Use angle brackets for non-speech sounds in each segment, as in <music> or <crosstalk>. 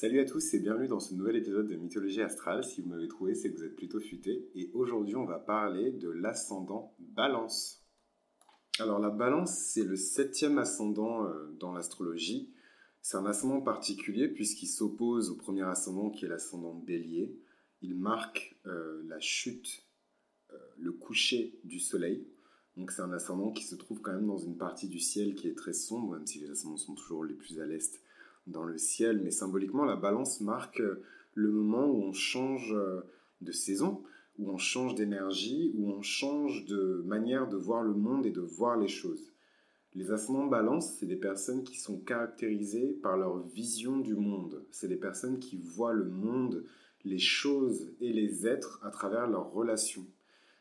Salut à tous et bienvenue dans ce nouvel épisode de Mythologie Astrale. Si vous m'avez trouvé, c'est que vous êtes plutôt futé. Et aujourd'hui, on va parler de l'ascendant Balance. Alors, la Balance, c'est le septième ascendant euh, dans l'astrologie. C'est un ascendant particulier puisqu'il s'oppose au premier ascendant qui est l'ascendant Bélier. Il marque euh, la chute, euh, le coucher du soleil. Donc, c'est un ascendant qui se trouve quand même dans une partie du ciel qui est très sombre, même si les ascendants sont toujours les plus à l'est dans le ciel, mais symboliquement, la balance marque le moment où on change euh, de saison, où on change d'énergie, où on change de manière de voir le monde et de voir les choses. Les ascendants balance, c'est des personnes qui sont caractérisées par leur vision du monde. C'est des personnes qui voient le monde, les choses et les êtres à travers leurs relations.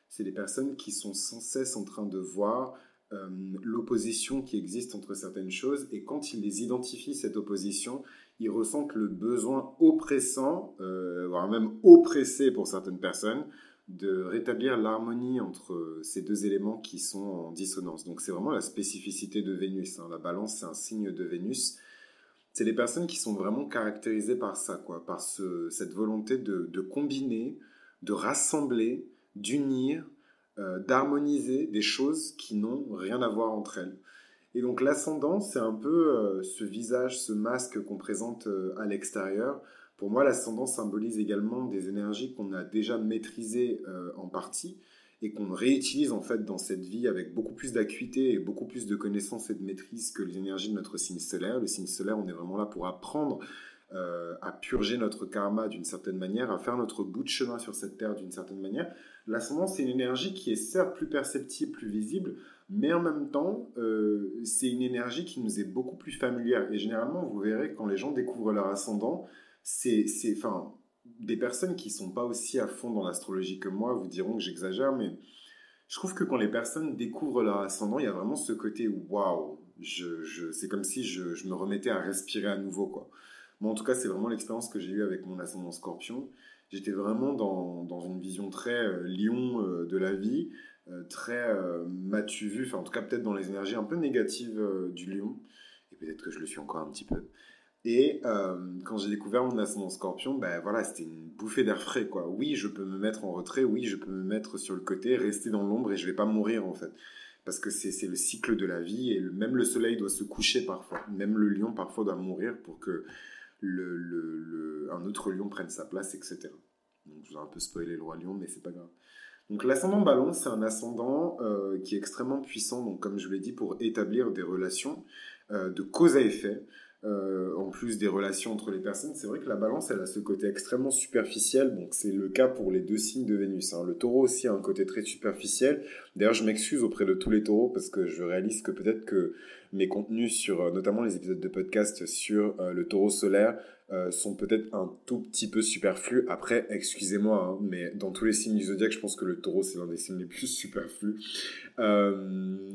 C'est des personnes qui sont sans cesse en train de voir euh, l'opposition qui existe entre certaines choses et quand ils les identifient, cette opposition, ils ressentent le besoin oppressant, euh, voire même oppressé pour certaines personnes, de rétablir l'harmonie entre ces deux éléments qui sont en dissonance. Donc c'est vraiment la spécificité de Vénus. Hein. La balance, c'est un signe de Vénus. C'est les personnes qui sont vraiment caractérisées par ça, quoi, par cette volonté de combiner, de rassembler, d'unir, euh, d'harmoniser des choses qui n'ont rien à voir entre elles. Et donc l'ascendant, c'est un peu euh, ce visage, ce masque qu'on présente euh, à l'extérieur. Pour moi, l'ascendant symbolise également des énergies qu'on a déjà maîtrisées en partie et qu'on réutilise en fait dans cette vie avec beaucoup plus d'acuité et beaucoup plus de connaissances et de maîtrise que les énergies de notre signe solaire. Le signe solaire, on est vraiment là pour apprendre à purger notre karma d'une certaine manière, à faire notre bout de chemin sur cette terre d'une certaine manière. L'ascendant, c'est une énergie qui est certes plus perceptible, plus visible, mais en même temps, euh, c'est une énergie qui nous est beaucoup plus familière. Et généralement, vous verrez, quand les gens découvrent leur ascendant, c'est, enfin, des personnes qui sont pas aussi à fond dans l'astrologie que moi vous diront que j'exagère, mais je trouve que quand les personnes découvrent leur ascendant, il y a vraiment ce côté waouh, c'est comme si je, je, me remettais à respirer à nouveau, quoi. Moi, en tout cas, c'est vraiment l'expérience que j'ai eue avec mon ascendant scorpion j'étais vraiment dans, dans, une vision très euh, lion euh, de la vie, euh, très m'as-tu vu, enfin en tout cas peut-être dans les énergies un peu négatives du lion, et peut-être que je le suis encore un petit peu. Et quand j'ai découvert mon ascendant scorpion, ben voilà, c'était une bouffée d'air frais, quoi. Oui, je peux me mettre en retrait, oui, je peux me mettre sur le côté, rester dans l'ombre et je vais pas mourir en fait. Parce que c'est le cycle de la vie et même le soleil doit se coucher parfois. Même le lion parfois doit mourir pour que le, un autre lion prenne sa place, etc. Donc je vais un peu spoiler le roi lion, mais c'est pas grave. Donc l'ascendant ballon, c'est un ascendant euh, qui est extrêmement puissant, donc comme je l'ai dit, pour établir des relations euh, de cause à effet. Euh, en plus des relations entre les personnes, c'est vrai que la balance, elle a ce côté extrêmement superficiel, donc c'est le cas pour les deux signes de Vénus. Hein. Le taureau aussi a un côté très superficiel. D'ailleurs, je m'excuse auprès de tous les taureaux parce que je réalise que peut-être que mes contenus sur, euh, notamment les épisodes de podcast sur euh, le taureau solaire, euh, sont peut-être un tout petit peu superflus. Après, excusez-moi, hein, mais dans tous les signes du zodiaque, je pense que le taureau, c'est l'un des signes les plus superflus,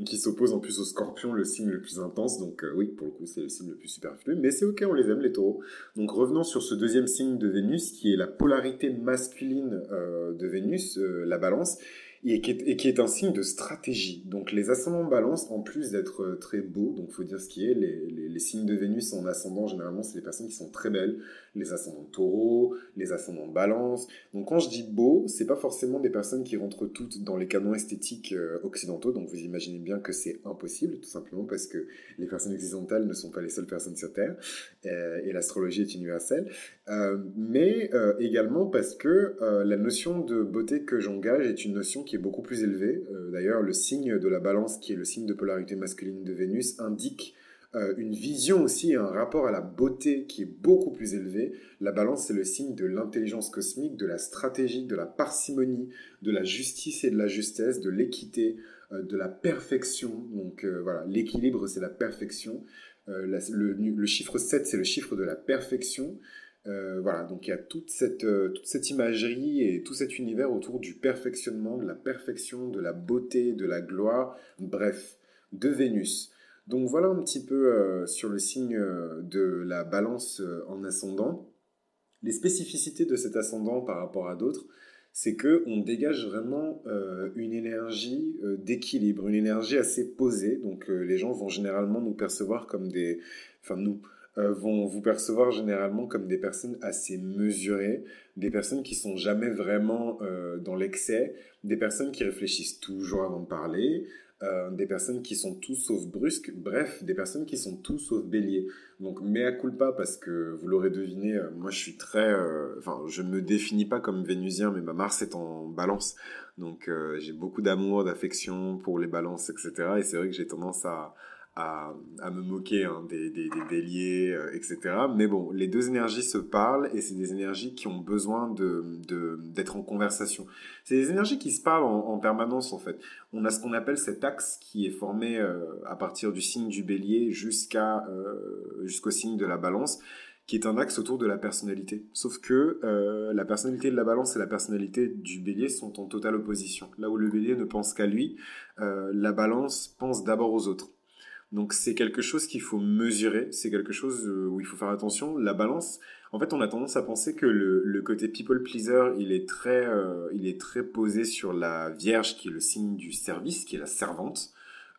qui s'oppose en plus au scorpion, le signe le plus intense. Donc oui, pour le coup, c'est le signe le plus superflu. Mais c'est ok, on les aime, les taureaux. Donc revenons sur ce deuxième signe de Vénus, qui est la polarité masculine de Vénus, la balance et qui, est, un signe de stratégie. Donc les ascendants balance, en plus d'être euh, très beaux, donc faut dire ce qui est, les, les, les signes de Vénus en ascendant, généralement, c'est des personnes qui sont très belles, les ascendants taureau, les ascendants balance. Donc quand je dis beau, c'est pas forcément des personnes qui rentrent toutes dans les canons esthétiques euh, occidentaux, donc vous imaginez bien que c'est impossible, tout simplement parce que les personnes occidentales ne sont pas les seules personnes sur Terre, et l'astrologie est universelle, euh, mais euh, également parce que euh, la notion de beauté que j'engage est une notion qui est beaucoup plus élevée. D'ailleurs, le signe de la balance, qui est le signe de polarité masculine de Vénus, indique une vision aussi, un rapport à la beauté qui est beaucoup plus élevé. La balance, c'est le signe de l'intelligence cosmique, de la stratégie, de la parcimonie, de la justice et de la justesse, de l'équité, de la perfection. Donc voilà, l'équilibre, c'est la perfection. Le, le, chiffre 7, c'est le chiffre de la perfection. Euh, voilà, donc il y a toute cette, euh, toute cette imagerie et tout cet univers autour du perfectionnement, de la perfection, de la beauté, de la gloire, bref, de Vénus. Donc voilà un petit peu euh, sur le signe de la balance en ascendant. Les spécificités de cet ascendant par rapport à d'autres, c'est que on dégage vraiment une énergie d'équilibre, une énergie assez posée. Donc les gens vont généralement nous percevoir comme des, nous, euh, vont vous percevoir généralement comme des personnes assez mesurées, des personnes qui sont jamais vraiment euh, dans l'excès, des personnes qui réfléchissent toujours avant de parler, euh, des personnes qui sont tout sauf brusques, bref, des personnes qui sont tout sauf béliers. Donc, mea culpa, parce que vous l'aurez deviné, moi je suis très. Enfin, je ne me définis pas comme vénusien, mais ma Mars est en balance. Donc, j'ai beaucoup d'amour, d'affection pour les balances, etc. Et c'est vrai que j'ai tendance à, à, me moquer hein, des, des, des, béliers, euh, etc. Mais bon, les deux énergies se parlent et c'est des énergies qui ont besoin de, d'être en conversation. C'est des énergies qui se parlent en, permanence en fait. On a ce qu'on appelle cet axe qui est formé euh, à partir du signe du bélier jusqu'à, euh, jusqu'au signe de la balance qui est un axe autour de la personnalité. Sauf que la personnalité de la balance et la personnalité du bélier sont en totale opposition. Là où le bélier ne pense qu'à lui, la balance pense d'abord aux autres. Donc c'est quelque chose qu'il faut mesurer, c'est quelque chose euh, où il faut faire attention. La balance, en fait, on a tendance à penser que le, côté people pleaser, il est très, euh, il est très posé sur la Vierge, qui est le signe du service, qui est la servante,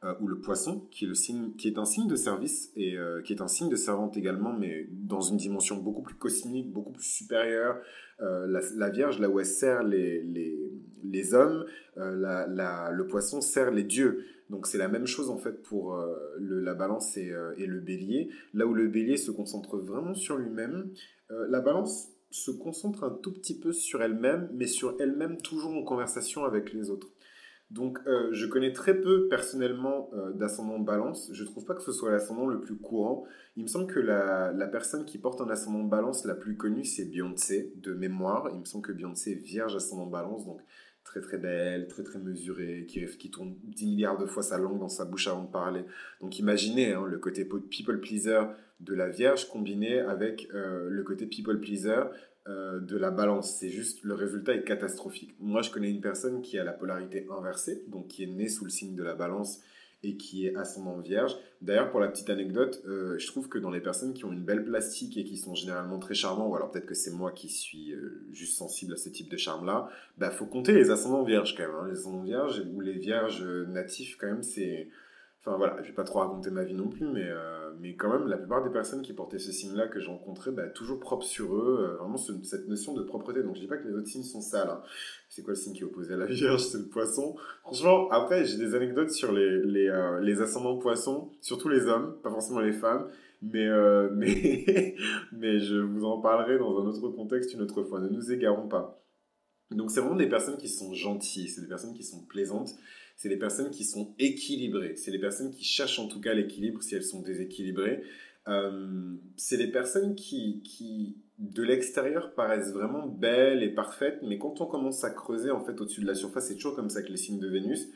euh, ou le Poisson, qui est le signe, qui est un signe de service et qui est un signe de servante également, mais dans une dimension beaucoup plus cosmique, beaucoup plus supérieure. La, Vierge, là où elle sert les, les, les hommes, la, le Poisson sert les dieux. Donc c'est la même chose en fait pour euh, la balance euh, et, le bélier. Là où le bélier se concentre vraiment sur lui-même, euh, la balance se concentre un tout petit peu sur elle-même, mais sur elle-même toujours en conversation avec les autres. Donc je connais très peu personnellement d'ascendant balance. Je ne trouve pas que ce soit l'ascendant le plus courant. Il me semble que la, la personne qui porte un ascendant balance la plus connue, c'est Beyoncé, de mémoire. Il me semble que Beyoncé est vierge ascendant balance, donc très très belle, très très mesurée, qui, tourne 10 milliards de fois sa langue dans sa bouche avant de parler. Donc imaginez hein, le côté people pleaser de la Vierge combiné avec euh, le côté people pleaser euh, de la balance. C'est juste, le résultat est catastrophique. Moi, je connais une personne qui a la polarité inversée, donc qui est née sous le signe de la balance et qui est ascendant vierge. D'ailleurs, pour la petite anecdote, euh, je trouve que dans les personnes qui ont une belle plastique et qui sont généralement très charmants, ou alors peut-être que c'est moi qui suis euh, juste sensible à ce type de charme-là, bah faut compter les ascendants vierges quand même. Hein. Les ascendants vierges ou les vierges natifs quand même, c'est Enfin voilà, je vais pas trop raconter ma vie non plus, mais, euh, mais quand même, la plupart des personnes qui portaient ce signe-là que j'ai rencontré, bah, toujours propres sur eux, euh, vraiment cette notion de propreté. Donc je dis pas que les autres signes sont sales. Hein. C'est quoi le signe qui est opposé à la Vierge? C'est le poisson. Franchement, après, j'ai des anecdotes sur les, les, euh, les ascendants poissons, surtout les hommes, pas forcément les femmes. Mais, <laughs> mais, mais je vous en parlerai dans un autre contexte une autre fois. Ne nous égarons pas. Donc c'est vraiment des personnes qui sont gentilles, c'est des personnes qui sont plaisantes c'est les personnes qui sont équilibrées. C'est les personnes qui cherchent en tout cas l'équilibre si elles sont déséquilibrées. Euh, c'est les personnes qui, qui de l'extérieur paraissent vraiment belles et parfaites, mais quand on commence à creuser en fait au-dessus de la surface, c'est toujours comme ça que les signes de Vénus,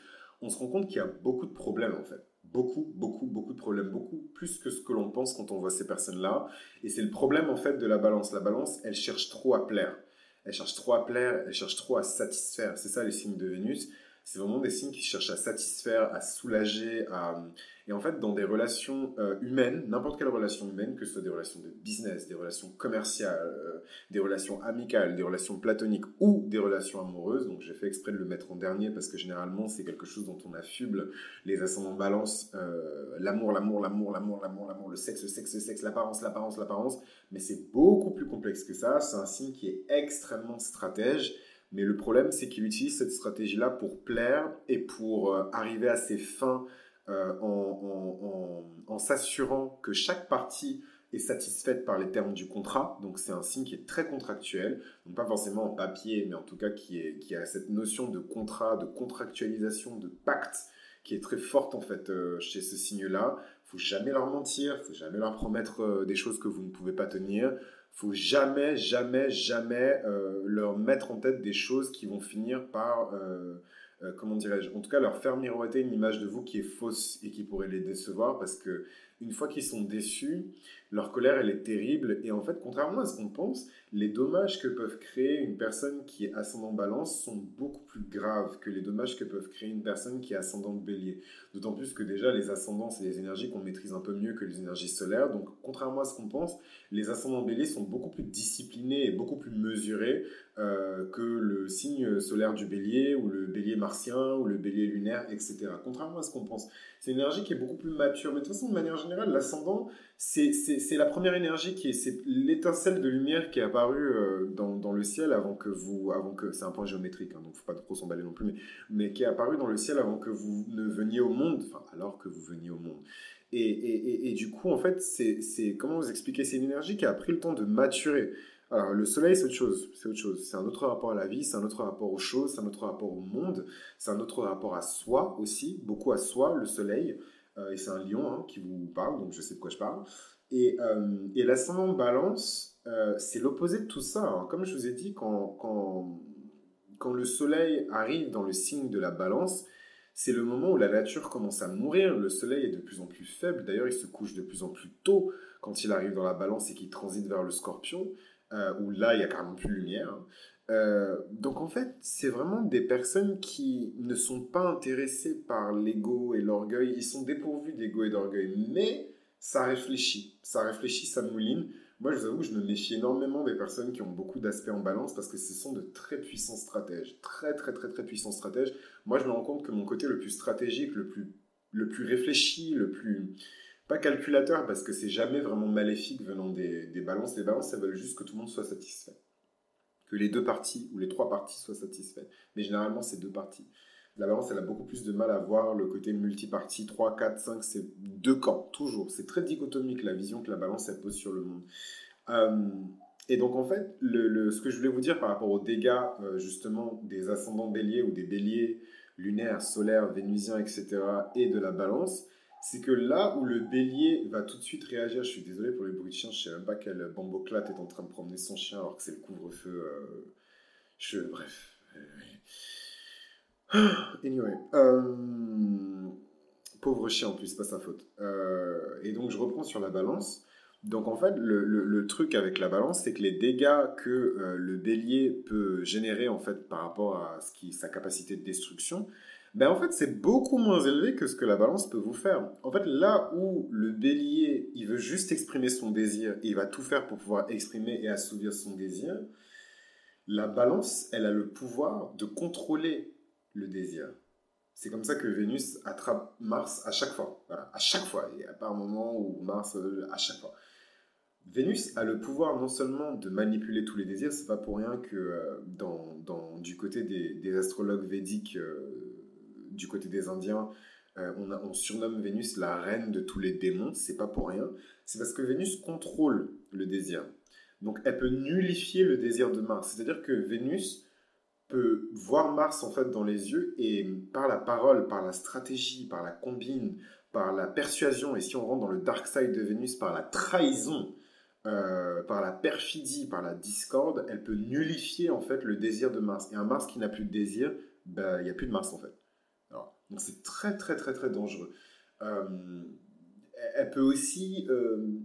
on se rend compte qu'il y a beaucoup de problèmes en fait. Beaucoup, beaucoup, beaucoup de problèmes, beaucoup plus que ce que l'on pense quand on voit ces personnes-là. Et c'est le problème en fait de la balance. La balance, elle cherche trop à plaire. Elle cherche trop à plaire, elle cherche trop à satisfaire. C'est ça les signes de Vénus c'est vraiment des signes qui cherchent à satisfaire, à soulager, à, et en fait, dans des relations euh, humaines, n'importe quelle relation humaine, que ce soit des relations de business, des relations commerciales, euh, des relations amicales, des relations platoniques ou des relations amoureuses, donc j'ai fait exprès de le mettre en dernier parce que généralement c'est quelque chose dont on affuble les ascendants balance, euh, l'amour, l'amour, l'amour, l'amour, l'amour, l'amour, le sexe, le sexe, le sexe, l'apparence, l'apparence, l'apparence, mais c'est beaucoup plus complexe que ça, c'est un signe qui est extrêmement stratège, mais le problème c'est qu'il utilise cette stratégie-là pour plaire et pour arriver à ses fins euh, en, s'assurant que chaque partie est satisfaite par les termes du contrat. Donc c'est un signe qui est très contractuel, donc pas forcément en papier, mais en tout cas qui, a cette notion de contrat, de contractualisation, de pacte qui est très forte en fait euh, chez ce signe-là. Faut jamais leur mentir, faut jamais leur promettre euh, des choses que vous ne pouvez pas tenir. Faut jamais, jamais, jamais leur mettre en tête des choses qui vont finir par euh, comment dirais-je, en tout cas leur faire miroiter une image de vous qui est fausse et qui pourrait les décevoir parce que une fois qu'ils sont déçus, leur colère elle est terrible et en fait contrairement à ce qu'on pense, les dommages que peuvent créer une personne qui est ascendant balance sont beaucoup plus graves que les dommages que peuvent créer une personne qui est ascendant bélier. D'autant plus que déjà les ascendants, c'est des énergies qu'on maîtrise un peu mieux que les énergies solaires. Donc contrairement à ce qu'on pense, les ascendants bélier sont beaucoup plus disciplinés et beaucoup plus mesurés euh, que le signe solaire du bélier ou le bélier martien ou le bélier lunaire, etc. Contrairement à ce qu'on pense. C'est une énergie qui est beaucoup plus mature. Mais de toute façon, de manière générale, général, l'ascendant, c'est la première énergie qui est, c'est l'étincelle de lumière qui est apparue euh, dans, dans, le ciel avant que vous, avant que, c'est un point géométrique, hein, donc faut pas trop s'emballer non plus, mais, mais qui est apparue dans le ciel avant que vous ne veniez au monde, enfin, alors que vous veniez au monde. Et, et, et, du coup, en fait, c'est, comment vous expliquer C'est une énergie qui a pris le temps de maturer. Alors, le soleil, c'est autre chose. C'est autre chose. C'est un autre rapport à la vie, c'est un autre rapport aux choses, c'est un autre rapport au monde, c'est un autre rapport à soi aussi, beaucoup à soi, le soleil. Euh, et c'est un lion hein, qui vous parle, donc je sais de quoi je parle. Et, euh, et l'ascendant balance, euh, c'est l'opposé de tout ça. Hein. Comme je vous ai dit, quand, quand, quand le soleil arrive dans le signe de la balance, c'est le moment où la nature commence à mourir. Le soleil est de plus en plus faible. D'ailleurs, il se couche de plus en plus tôt quand il arrive dans la balance et qu'il transite vers le scorpion, où là, il y a carrément plus de lumière. Euh, donc en fait, c'est vraiment des personnes qui ne sont pas intéressées par l'ego et l'orgueil. Ils sont dépourvus d'ego et d'orgueil, mais ça réfléchit, ça réfléchit, ça mouline. Moi, je vous avoue je me méfie énormément des personnes qui ont beaucoup d'aspects en balance parce que ce sont de très puissants stratèges, très très très très puissants stratèges. Moi, je me rends compte que mon côté le plus stratégique, le plus le plus réfléchi, le plus pas calculateur parce que c'est jamais vraiment maléfique venant des, des balances. Les balances, elles veulent juste que tout le monde soit satisfait que les deux parties ou les trois parties soient satisfaites. Mais généralement, c'est deux parties. La balance, elle a beaucoup plus de mal à voir le côté multipartie, 3, 4, 5, c'est deux camps, toujours. C'est très dichotomique la vision que la balance, elle pose sur le monde. Euh, et donc, en fait, ce que je voulais vous dire par rapport aux dégâts, euh, justement, des ascendants béliers ou des béliers lunaires, solaires, vénusiens, etc., et de la balance, c'est que là où le bélier va tout de suite réagir, je suis désolé pour les bruits de chien, je sais même pas quel bamboclate est en train de promener son chien alors que c'est le couvre-feu. Euh, je, bref. Anyway. Euh, pauvre chien en plus, c'est pas sa faute. Euh, et donc je reprends sur la balance. Donc en fait, le, le, truc avec la balance, c'est que les dégâts que le bélier peut générer en fait par rapport à ce qui, sa capacité de destruction, ben en fait, c'est beaucoup moins élevé que ce que la balance peut vous faire. En fait, là où le bélier, il veut juste exprimer son désir et il va tout faire pour pouvoir exprimer et assouvir son désir, la balance, elle a le pouvoir de contrôler le désir. C'est comme ça que Vénus attrape Mars à chaque fois. Voilà, à chaque fois. Il n'y a pas un moment où Mars, euh, à chaque fois. Vénus a le pouvoir non seulement de manipuler tous les désirs, c'est pas pour rien que euh, dans, dans, du côté des, astrologues védiques, euh, du côté des Indiens, euh, on, surnomme Vénus la reine de tous les démons, c'est pas pour rien. C'est parce que Vénus contrôle le désir. Donc elle peut nullifier le désir de Mars. C'est-à-dire que Vénus peut voir Mars en fait dans les yeux et par la parole, par la stratégie, par la combine, par la persuasion, et si on rentre dans le dark side de Vénus, par la trahison, euh, par la perfidie, par la discorde, elle peut nullifier en fait le désir de Mars. Et un Mars qui n'a plus de désir, ben, il n'y a plus de Mars en fait. Donc c'est très très très très dangereux. Euh, elle peut aussi euh,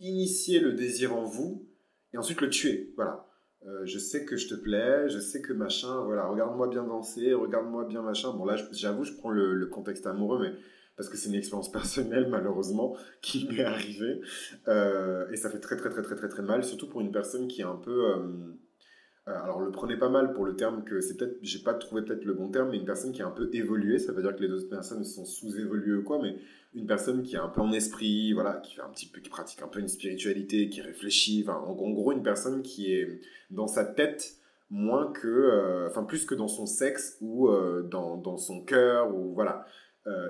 initier le désir en vous et ensuite le tuer. Voilà. Euh, je sais que je te plais, je sais que machin, voilà, regarde-moi bien danser, regarde-moi bien machin. Bon là, j'avoue, je prends le, le, contexte amoureux, mais parce que c'est une expérience personnelle malheureusement <laughs> qui m'est arrivée et ça fait très très très très très très mal, surtout pour une personne qui est un peu alors le prenez pas mal pour le terme que c'est peut-être, j'ai pas trouvé peut-être le bon terme, mais une personne qui est un peu évoluée, ça veut dire que les autres personnes sont sous-évoluées ou quoi, mais une personne qui a un peu en esprit, voilà, qui fait un petit peu, qui pratique un peu une spiritualité, qui réfléchit, en, gros une personne qui est dans sa tête moins que, euh, enfin plus que dans son sexe ou euh, dans, dans, son cœur ou voilà.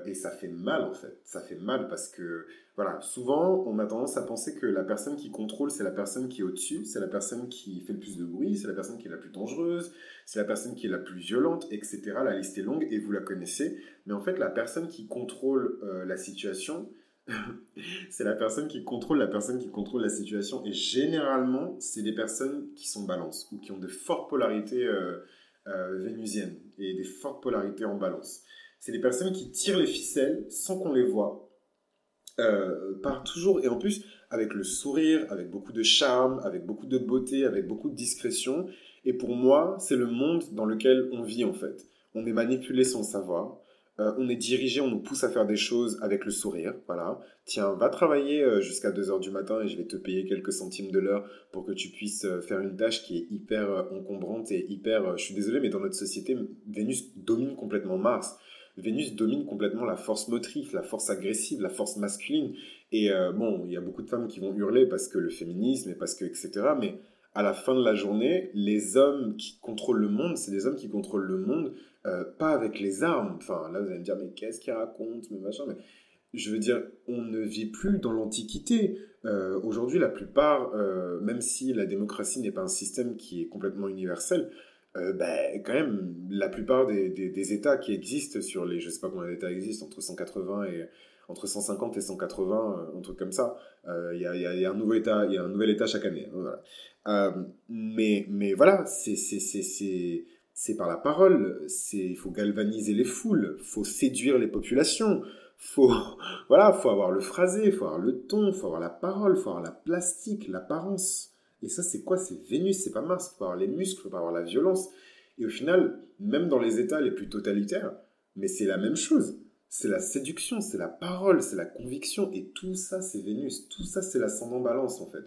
Et ça fait mal en fait, ça fait mal parce que voilà, souvent, on a tendance à penser que la personne qui contrôle, c'est la personne qui est au-dessus, c'est la personne qui fait le plus de bruit, c'est la personne qui est la plus dangereuse, c'est la personne qui est la plus violente, etc. La liste est longue et vous la connaissez. Mais en fait, la personne qui contrôle euh, la situation, <laughs> c'est la personne qui contrôle la personne qui contrôle la situation. Et généralement, c'est des personnes qui sont balance ou qui ont de fortes polarités euh, euh, vénusiennes et des fortes polarités en balance. C'est des personnes qui tirent les ficelles sans qu'on les voit euh, toujours, et en plus avec le sourire, avec beaucoup de charme, avec beaucoup de beauté, avec beaucoup de discrétion. Et pour moi, c'est le monde dans lequel on vit en fait. On est manipulé sans savoir. Euh, on est dirigé, on nous pousse à faire des choses avec le sourire. Voilà. Tiens, va travailler euh, jusqu'à 2h du matin et je vais te payer quelques centimes de l'heure pour que tu puisses faire une tâche qui est hyper encombrante et hyper... je suis désolé, mais dans notre société, Vénus domine complètement Mars. Vénus domine complètement la force motrice, la force agressive, la force masculine. Et bon, il y a beaucoup de femmes qui vont hurler parce que le féminisme et parce que, etc. Mais à la fin de la journée, les hommes qui contrôlent le monde, c'est des hommes qui contrôlent le monde, pas avec les armes. Enfin, là, vous allez me dire, mais qu'est-ce qu'ils racontent, mais machin, mais je veux dire, on ne vit plus dans l'Antiquité. Euh, aujourd'hui, la plupart, euh, même si la démocratie n'est pas un système qui est complètement universel, euh, ben, quand même, la plupart des, États qui existent sur les, je sais pas combien d'États existent, entre 180 et entre 150 et 180, un truc comme ça. Il y, a, un nouveau État, il y a un nouvel État chaque année. Hein, mais, mais voilà, c'est par la parole. Il faut galvaniser les foules, faut séduire les populations faut <laughs> voilà, faut avoir le phrasé, faut avoir le ton, faut avoir la parole, faut avoir la plastique, l'apparence. Et ça, c'est quoi? C'est Vénus, c'est pas Mars. Faut avoir les muscles, faut pas avoir la violence. Et au final, même dans les états les plus totalitaires, mais c'est la même chose. C'est la séduction, c'est la parole, c'est la conviction. Et tout ça, c'est Vénus. Tout ça, c'est l'ascendant balance, en fait.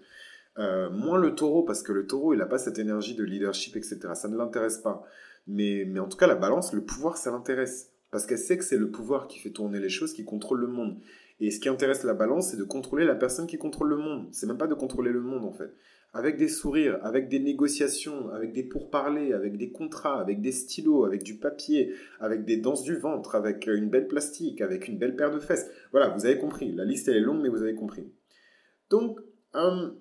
Euh, moins le taureau, parce que le taureau, il n'a pas cette énergie de leadership, etc. Ça ne l'intéresse pas. Mais, mais en tout cas, la balance, le pouvoir, ça l'intéresse. Parce qu'elle sait que c'est le pouvoir qui fait tourner les choses, qui contrôle le monde. Et ce qui intéresse la balance, c'est de contrôler la personne qui contrôle le monde. C'est même pas de contrôler le monde, en fait. Avec des sourires, avec des négociations, avec des pourparlers, avec des contrats, avec des stylos, avec du papier, avec des danses du ventre, avec une belle plastique, avec une belle paire de fesses. Voilà, vous avez compris. La liste, elle est longue, mais vous avez compris. Donc, euh,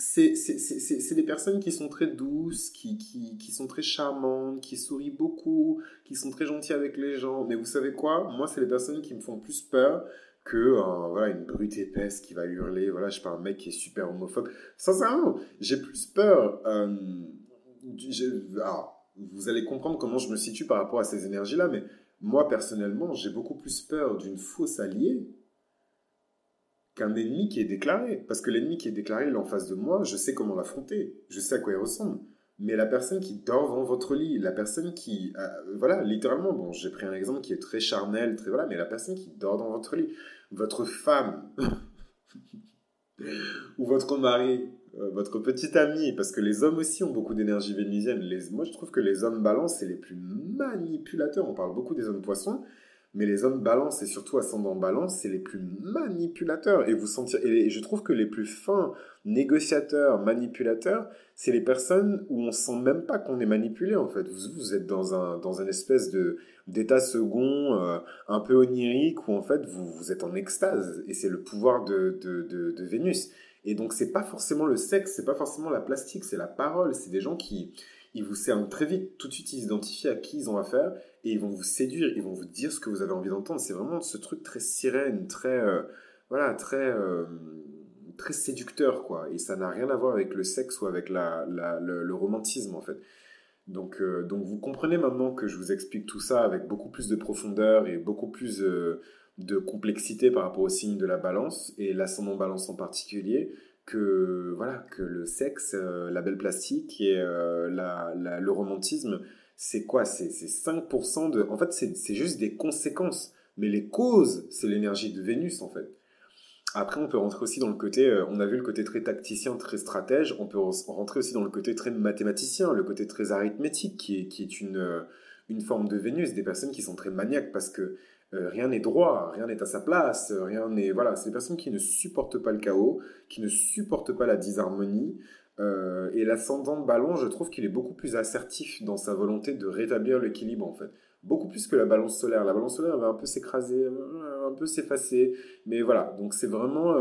c'est des personnes qui sont très douces, qui, qui, sont très charmantes, qui sourient beaucoup, qui sont très gentilles avec les gens. Mais vous savez quoi? Moi, c'est les personnes qui me font plus peur que euh, voilà, une brute épaisse qui va hurler. Voilà, je suis pas un mec qui est super homophobe. Sincèrement, j'ai plus peur. Euh, alors, vous allez comprendre comment je me situe par rapport à ces énergies-là, mais moi, personnellement, j'ai beaucoup plus peur d'une fausse alliée qu'un ennemi qui est déclaré. Parce que l'ennemi qui est déclaré, il est en face de moi, je sais comment l'affronter, je sais à quoi il ressemble. Mais la personne qui dort dans votre lit, la personne qui... Euh, voilà, littéralement, bon, j'ai pris un exemple qui est très charnel, très... Voilà, mais la personne qui dort dans votre lit, votre femme, <laughs> ou votre mari, euh, votre petit ami, parce que les hommes aussi ont beaucoup d'énergie vénusienne. Moi, je trouve que les hommes balance, c'est les plus manipulateurs. On parle beaucoup des hommes poissons, mais les hommes balance et surtout ascendant balance, c'est les plus manipulateurs. Et vous sentir, et je trouve que les plus fins négociateurs, manipulateurs, c'est les personnes où on sent même pas qu'on est manipulé en fait. Vous, êtes dans un dans un espèce de d'état second, euh, un peu onirique où en fait vous vous êtes en extase et c'est le pouvoir de, de, de, Vénus. Et donc c'est pas forcément le sexe, c'est pas forcément la plastique, c'est la parole. C'est des gens qui ils vous cernent très vite, tout de suite ils identifient à qui ils ont affaire et ils vont vous séduire, ils vont vous dire ce que vous avez envie d'entendre. C'est vraiment ce truc très sirène, très euh, voilà, très euh, très séducteur quoi. Et ça n'a rien à voir avec le sexe ou avec la, le, romantisme en fait. Donc, euh, donc vous comprenez maintenant que je vous explique tout ça avec beaucoup plus de profondeur et beaucoup plus de complexité par rapport au signe de la balance et l'ascendant balance en particulier que voilà que le sexe, la belle plastique et euh, le romantisme, c'est quoi? C'est 5% de... En fait, c'est juste des conséquences. Mais les causes, c'est l'énergie de Vénus, en fait. Après, on peut rentrer aussi dans le côté, euh, on a vu le côté très tacticien, très stratège, on peut rentrer aussi dans le côté très mathématicien, le côté très arithmétique, qui est, qui est une, une forme de Vénus, des personnes qui sont très maniaques, parce que euh, rien n'est droit, rien n'est à sa place, rien n'est voilà, c'est des personnes qui ne supportent pas le chaos, qui ne supportent pas la disharmonie. Euh, et l'ascendant de Ballon, je trouve qu'il est beaucoup plus assertif dans sa volonté de rétablir l'équilibre en fait, beaucoup plus que la Balance solaire. La Balance solaire va un peu s'écraser, euh, un peu s'effacer, mais voilà. Donc c'est vraiment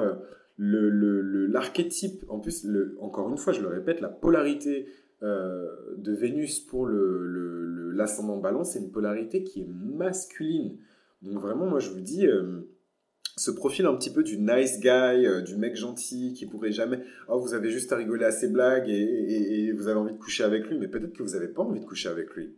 le l'archétype. en plus, le, encore une fois, je le répète, la polarité de Vénus pour le l'ascendant Balance, c'est une polarité qui est masculine. Donc vraiment, moi je vous dis, euh, ce profil un petit peu du nice guy, euh, du mec gentil qui pourrait jamais... Oh, vous avez juste à rigoler à ses blagues et, vous avez envie de coucher avec lui, mais peut-être que vous n'avez pas envie de coucher avec lui.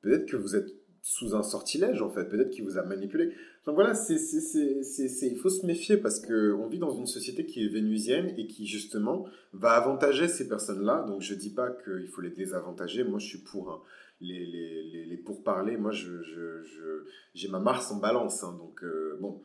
Peut-être que vous êtes sous un sortilège en fait, peut-être qu'il vous a manipulé. Donc voilà, il faut se méfier parce qu'on vit dans une société qui est vénusienne et qui justement va avantager ces personnes-là. Donc je dis pas qu'il faut les désavantager, moi je suis pour les, les, les, pourparlers, moi, je, je, j'ai ma Mars en balance. Hein, donc, euh, bon,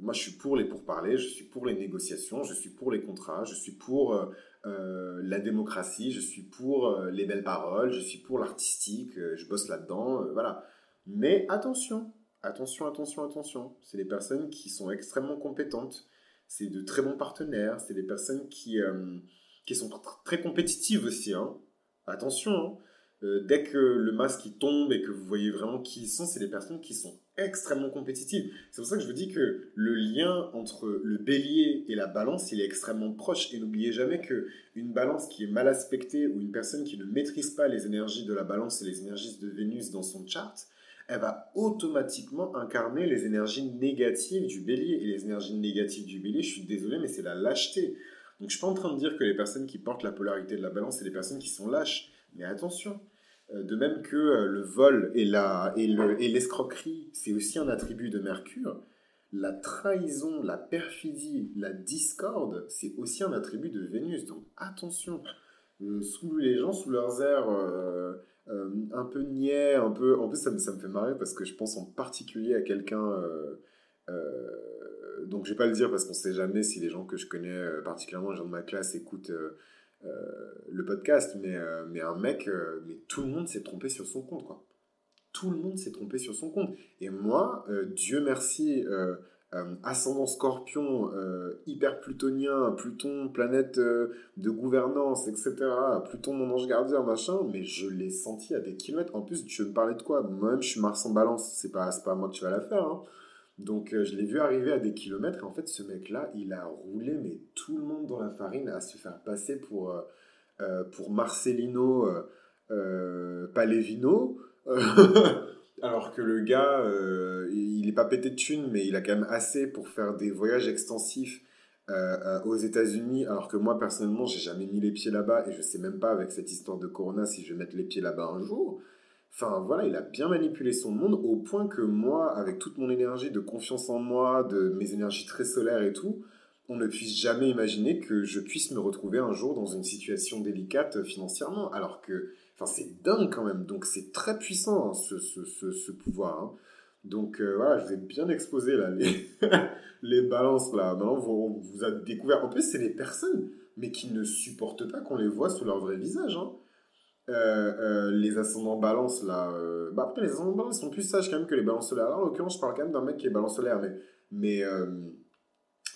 moi, je suis pour les pourparlers, je suis pour les négociations, je suis pour les contrats, je suis pour euh, la démocratie, je suis pour les belles paroles, je suis pour l'artistique, je bosse là-dedans, voilà. Mais attention, attention, attention, attention. C'est des personnes qui sont extrêmement compétentes. C'est de très bons partenaires. C'est des personnes qui, euh, qui sont très compétitives aussi. Hein. Attention, hein. Euh, dès que le masque tombe et que vous voyez vraiment qui ils sont, c'est des personnes qui sont extrêmement compétitives. C'est pour ça que je vous dis que le lien entre le bélier et la balance, il est extrêmement proche. Et n'oubliez jamais que une balance qui est mal aspectée ou une personne qui ne maîtrise pas les énergies de la balance et les énergies de Vénus dans son chart, elle va automatiquement incarner les énergies négatives du bélier. Et les énergies négatives du bélier, je suis désolé, mais c'est la lâcheté. Donc je suis pas en train de dire que les personnes qui portent la polarité de la balance, c'est des personnes qui sont lâches. Mais attention, de même que euh, le vol et, la, et, le, et l'escroquerie, c'est aussi un attribut de Mercure, la trahison, la perfidie, la discorde, c'est aussi un attribut de Vénus. Donc attention, euh, sous les gens, sous leurs airs un peu niais, un peu... En plus, ça me, ça me fait marrer parce que je pense en particulier à quelqu'un... donc je vais pas le dire parce qu'on sait jamais si les gens que je connais, particulièrement les gens de ma classe, écoutent euh, le podcast, mais, euh, mais un mec, euh, mais tout le monde s'est trompé sur son compte, quoi. Tout le monde s'est trompé sur son compte. Et moi, Dieu merci, ascendant scorpion, hyper plutonien, Pluton, planète de gouvernance, etc. Pluton, mon ange gardien, machin, mais je l'ai senti à des kilomètres. En plus, tu veux me parler de quoi? Moi-même, je suis Mars en balance, c'est pas, pas moi que tu vas la faire. Hein. Donc euh, je l'ai vu arriver à des kilomètres et en fait ce mec-là, il a roulé mais tout le monde dans la farine à se faire passer pour, euh, euh, pour Marcelino Palevino. <laughs> Alors que le gars, il n'est pas pété de thunes, mais il a quand même assez pour faire des voyages extensifs aux États-Unis. Alors que moi, personnellement, j'ai jamais mis les pieds là-bas et je sais même pas avec cette histoire de Corona si je vais mettre les pieds là-bas un jour. Enfin voilà, il a bien manipulé son monde au point que moi, avec toute mon énergie de confiance en moi, de mes énergies très solaires et tout, on ne puisse jamais imaginer que je puisse me retrouver un jour dans une situation délicate financièrement. Alors que, enfin c'est dingue quand même. Donc c'est très puissant hein, ce, ce, pouvoir. Hein. Donc euh, voilà, je vous ai bien exposé là les, <laughs> les balances là. Maintenant vous, vous avez découvert. En plus c'est des personnes, mais qui ne supportent pas qu'on les voit sous leur vrai visage. Hein. Euh, euh, les ascendants balance là. Euh, bah après, les ascendants balance sont plus sages quand même que les balances solaires. en l'occurrence, je parle quand même d'un mec qui est balance solaire, mais, mais,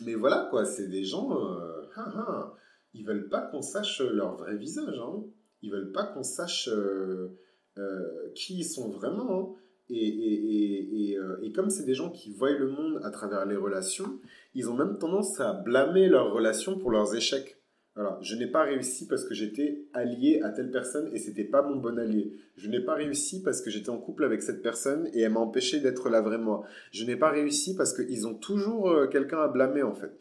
mais voilà quoi, c'est des gens. Hein, hein, ils veulent pas qu'on sache leur vrai visage. Hein. Ils veulent pas qu'on sache qui ils sont vraiment. Hein. Et, et, et, et, comme c'est des gens qui voient le monde à travers les relations, ils ont même tendance à blâmer leurs relations pour leurs échecs. Voilà, je n'ai pas réussi parce que j'étais allié à telle personne et c'était pas mon bon allié. Je n'ai pas réussi parce que j'étais en couple avec cette personne et elle m'a empêché d'être la vraie moi. Je n'ai pas réussi parce qu'ils ont toujours euh, quelqu'un à blâmer en fait.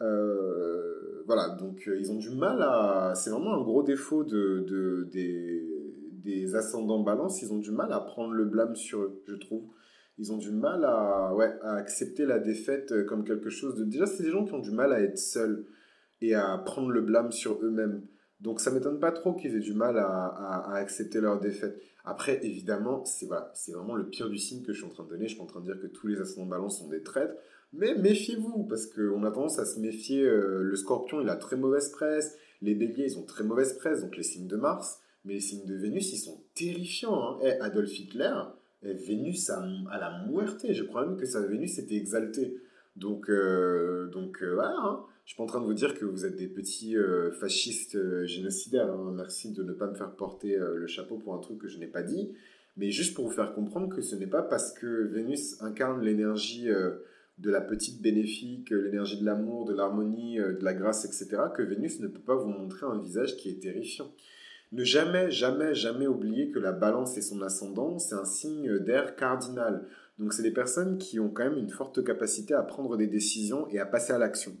Euh, voilà, donc euh, ils ont du mal à. C'est vraiment un gros défaut de, de des, des, ascendants balance. Ils ont du mal à prendre le blâme sur eux, je trouve. Ils ont du mal à, ouais, à accepter la défaite comme quelque chose de. Déjà, c'est des gens qui ont du mal à être seuls et à prendre le blâme sur eux-mêmes. Donc ça m'étonne pas trop qu'ils aient du mal à, à, accepter leur défaite. Après, évidemment, c'est voilà, c'est vraiment le pire du signe que je suis en train de donner. Je suis en train de dire que tous les ascendants balance sont des traîtres. Mais méfiez-vous, parce qu'on a tendance à se méfier. Euh, le scorpion, il a très mauvaise presse. Les béliers, ils ont très mauvaise presse, donc les signes de Mars. Mais les signes de Vénus, ils sont terrifiants. Hein. Eh, Adolf Hitler, eh, Vénus à, la muerte. Je crois même que sa Vénus était exaltée. Donc, euh, donc euh, voilà. Hein. Je suis pas en train de vous dire que vous êtes des petits euh, fascistes génocidaires. Hein. Merci de ne pas me faire porter le chapeau pour un truc que je n'ai pas dit. Mais juste pour vous faire comprendre que ce n'est pas parce que Vénus incarne l'énergie de la petite bénéfique, l'énergie de l'amour, de l'harmonie, de la grâce, etc., que Vénus ne peut pas vous montrer un visage qui est terrifiant. Ne jamais, jamais, jamais oublier que la balance et son ascendant, c'est un signe d'air cardinal. Donc c'est des personnes qui ont quand même une forte capacité à prendre des décisions et à passer à l'action.